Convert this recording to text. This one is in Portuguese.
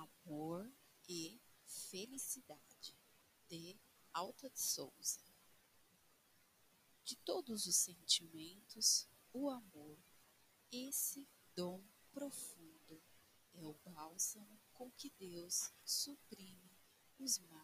Amor e Felicidade, de Alta de Souza. De todos os sentimentos, o amor, esse dom profundo, é o bálsamo com que Deus suprime os males.